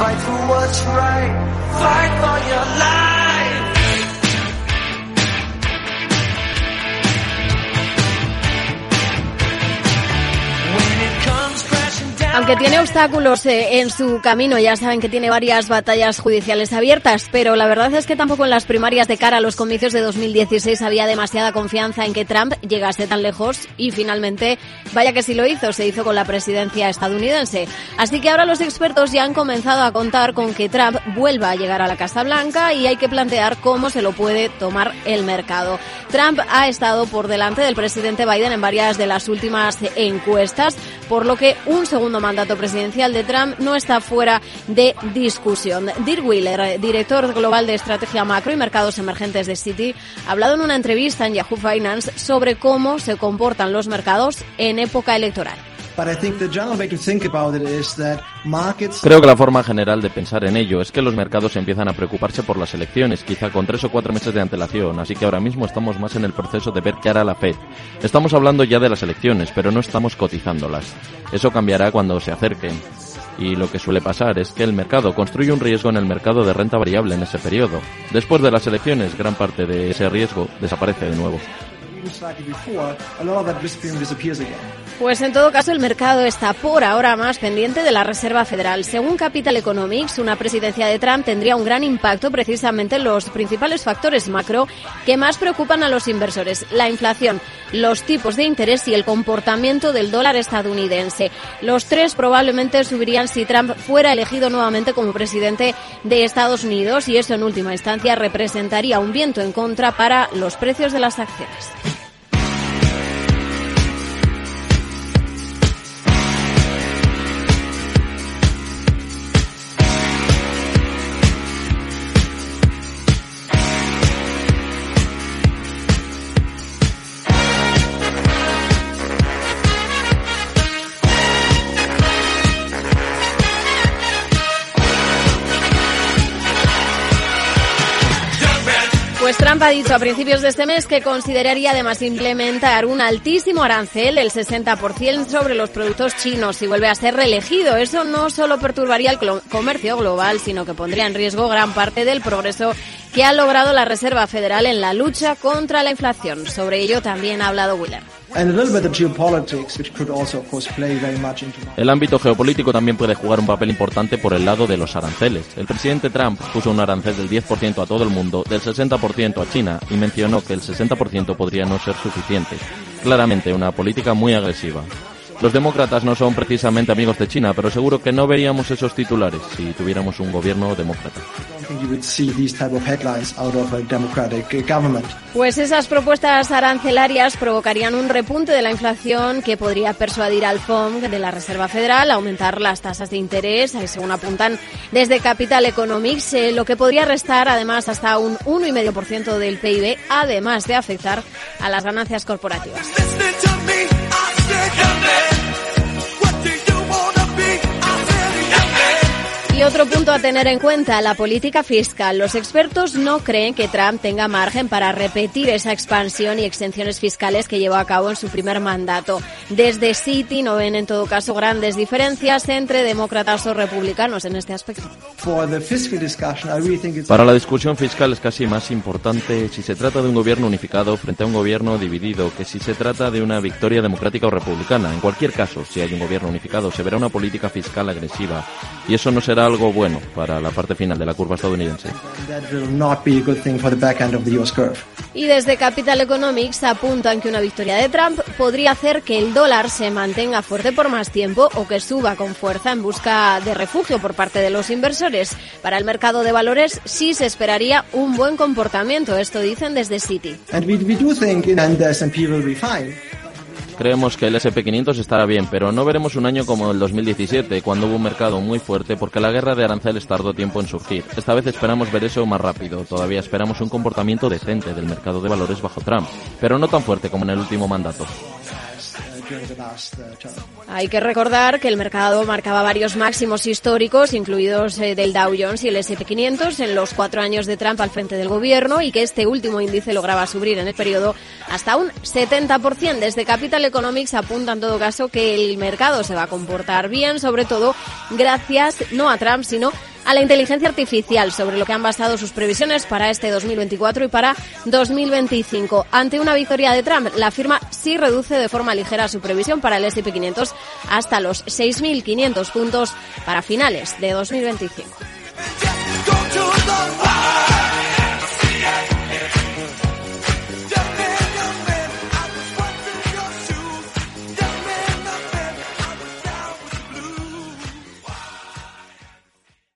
Fight for what's right. Fight for your life. Aunque tiene obstáculos eh, en su camino, ya saben que tiene varias batallas judiciales abiertas, pero la verdad es que tampoco en las primarias de cara a los comicios de 2016 había demasiada confianza en que Trump llegase tan lejos y finalmente, vaya que sí lo hizo, se hizo con la presidencia estadounidense. Así que ahora los expertos ya han comenzado a contar con que Trump vuelva a llegar a la Casa Blanca y hay que plantear cómo se lo puede tomar el mercado. Trump ha estado por delante del presidente Biden en varias de las últimas encuestas, por lo que un segundo mandato presidencial de Trump no está fuera de discusión. Dirk Wheeler, director global de estrategia macro y mercados emergentes de Citi, ha hablado en una entrevista en Yahoo Finance sobre cómo se comportan los mercados en época electoral. Creo que la forma general de pensar en ello es que los mercados empiezan a preocuparse por las elecciones, quizá con tres o cuatro meses de antelación, así que ahora mismo estamos más en el proceso de ver qué hará la Fed. Estamos hablando ya de las elecciones, pero no estamos cotizándolas. Eso cambiará cuando se acerquen. Y lo que suele pasar es que el mercado construye un riesgo en el mercado de renta variable en ese periodo. Después de las elecciones, gran parte de ese riesgo desaparece de nuevo. Pues en todo caso el mercado está por ahora más pendiente de la Reserva Federal. Según Capital Economics, una presidencia de Trump tendría un gran impacto precisamente en los principales factores macro que más preocupan a los inversores, la inflación, los tipos de interés y el comportamiento del dólar estadounidense. Los tres probablemente subirían si Trump fuera elegido nuevamente como presidente de Estados Unidos y eso en última instancia representaría un viento en contra para los precios de las acciones. Pues Trump ha dicho a principios de este mes que consideraría además implementar un altísimo arancel, el 60% sobre los productos chinos, si vuelve a ser reelegido. Eso no solo perturbaría el comercio global, sino que pondría en riesgo gran parte del progreso que ha logrado la Reserva Federal en la lucha contra la inflación. Sobre ello también ha hablado Wheeler. El ámbito geopolítico también puede jugar un papel importante por el lado de los aranceles. El presidente Trump puso un arancel del 10% a todo el mundo, del 60% a China y mencionó que el 60% podría no ser suficiente. Claramente una política muy agresiva. Los demócratas no son precisamente amigos de China, pero seguro que no veríamos esos titulares si tuviéramos un gobierno demócrata. Government. Pues esas propuestas arancelarias provocarían un repunte de la inflación que podría persuadir al FOMC de la Reserva Federal a aumentar las tasas de interés, eh, según apuntan desde Capital Economics, eh, lo que podría restar además hasta un 1,5% del PIB, además de afectar a las ganancias corporativas. Y otro punto a tener en cuenta, la política fiscal. Los expertos no creen que Trump tenga margen para repetir esa expansión y exenciones fiscales que llevó a cabo en su primer mandato. Desde Citi no ven en todo caso grandes diferencias entre demócratas o republicanos en este aspecto. Para la discusión fiscal es casi más importante si se trata de un gobierno unificado frente a un gobierno dividido que si se trata de una victoria democrática o republicana. En cualquier caso, si hay un gobierno unificado, se verá una política fiscal agresiva y eso no será algo bueno para la parte final de la curva estadounidense. that will not be a good thing for the back end of the US curve. Y desde Capital Economics apuntan que una victoria de Trump podría hacer que el dólar se mantenga fuerte por más tiempo o que suba con fuerza en busca de refugio por parte de los inversores. Para el mercado de valores sí se esperaría un buen comportamiento, esto dicen desde Citi. And we, we do think in Creemos que el SP500 estará bien, pero no veremos un año como el 2017, cuando hubo un mercado muy fuerte porque la guerra de aranceles tardó tiempo en surgir. Esta vez esperamos ver eso más rápido. Todavía esperamos un comportamiento decente del mercado de valores bajo Trump, pero no tan fuerte como en el último mandato. Hay que recordar que el mercado marcaba varios máximos históricos, incluidos eh, del Dow Jones y el S&P500, en los cuatro años de Trump al frente del gobierno y que este último índice lograba subir en el periodo hasta un 70%. Desde Capital Economics apunta en todo caso que el mercado se va a comportar bien, sobre todo gracias no a Trump, sino a la inteligencia artificial, sobre lo que han basado sus previsiones para este 2024 y para 2025. Ante una victoria de Trump, la firma sí reduce de forma ligera su previsión para el S&P 500 hasta los 6.500 puntos para finales de 2025.